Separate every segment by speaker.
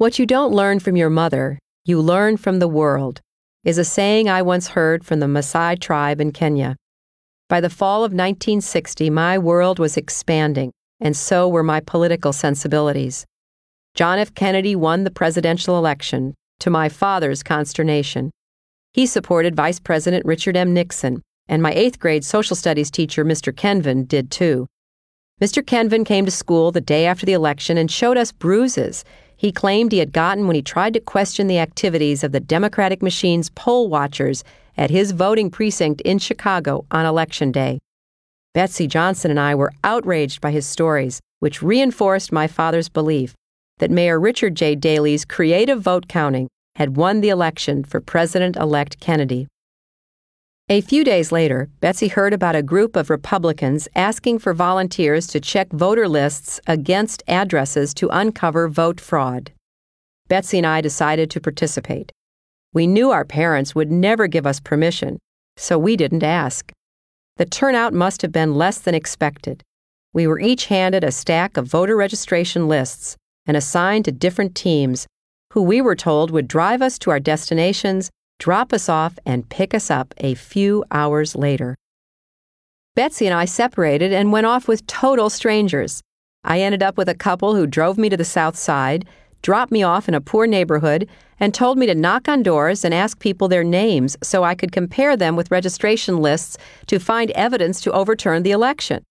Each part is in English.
Speaker 1: What you don't learn from your mother, you learn from the world, is a saying I once heard from the Maasai tribe in Kenya. By the fall of 1960, my world was expanding, and so were my political sensibilities. John F. Kennedy won the presidential election, to my father's consternation. He supported Vice President Richard M. Nixon, and my eighth grade social studies teacher, Mr. Kenvin, did too. Mr. Kenvin came to school the day after the election and showed us bruises he claimed he had gotten when he tried to question the activities of the Democratic machine's poll watchers at his voting precinct in Chicago on Election Day. Betsy Johnson and I were outraged by his stories, which reinforced my father's belief that Mayor Richard J. Daley's creative vote counting had won the election for President elect Kennedy. A few days later, Betsy heard about a group of Republicans asking for volunteers to check voter lists against addresses to uncover vote fraud. Betsy and I decided to participate. We knew our parents would never give us permission, so we didn't ask. The turnout must have been less than expected. We were each handed a stack of voter registration lists and assigned to different teams, who we were told would drive us to our destinations drop us off, and pick us up a few hours later. Betsy and I separated and went off with total strangers. I ended up with a couple who drove me to the south side, dropped me off in a poor neighborhood, and told me to knock on doors and ask people their names so I could compare them with registration lists to find evidence to overturn the election.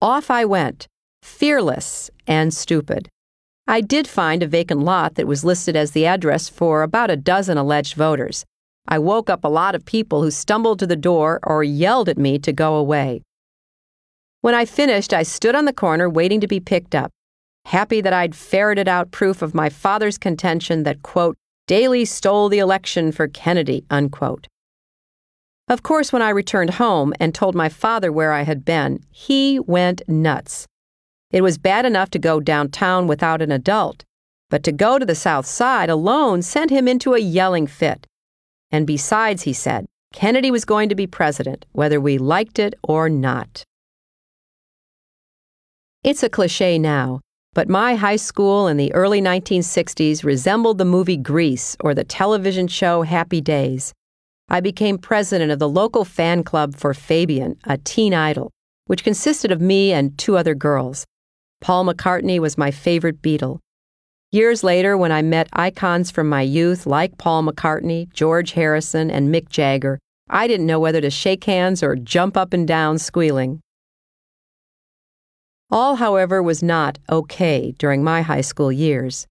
Speaker 1: Off I went, fearless and stupid. I did find a vacant lot that was listed as the address for about a dozen alleged voters. I woke up a lot of people who stumbled to the door or yelled at me to go away. When I finished, I stood on the corner waiting to be picked up, happy that I'd ferreted out proof of my father's contention that, quote, Daley stole the election for Kennedy, unquote. Of course, when I returned home and told my father where I had been, he went nuts. It was bad enough to go downtown without an adult, but to go to the South Side alone sent him into a yelling fit. And besides, he said, Kennedy was going to be president, whether we liked it or not. It's a cliche now, but my high school in the early 1960s resembled the movie Grease or the television show Happy Days. I became president of the local fan club for Fabian, a teen idol, which consisted of me and two other girls. Paul McCartney was my favorite Beatle. Years later, when I met icons from my youth like Paul McCartney, George Harrison, and Mick Jagger, I didn't know whether to shake hands or jump up and down squealing. All, however, was not okay during my high school years.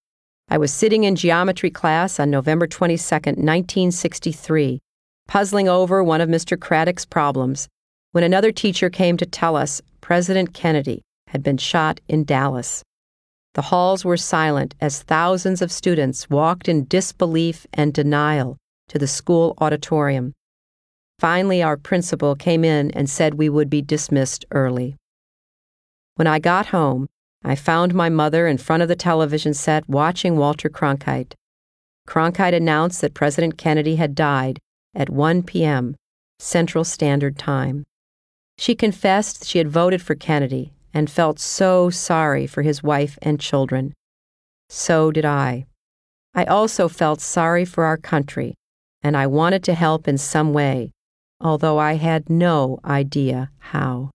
Speaker 1: I was sitting in geometry class on November 22, 1963, puzzling over one of Mr. Craddock's problems, when another teacher came to tell us President Kennedy had been shot in Dallas. The halls were silent as thousands of students walked in disbelief and denial to the school auditorium. Finally, our principal came in and said we would be dismissed early. When I got home, I found my mother in front of the television set watching Walter Cronkite. Cronkite announced that President Kennedy had died at 1 p.m. Central Standard Time. She confessed she had voted for Kennedy and felt so sorry for his wife and children. So did I. I also felt sorry for our country, and I wanted to help in some way, although I had no idea how.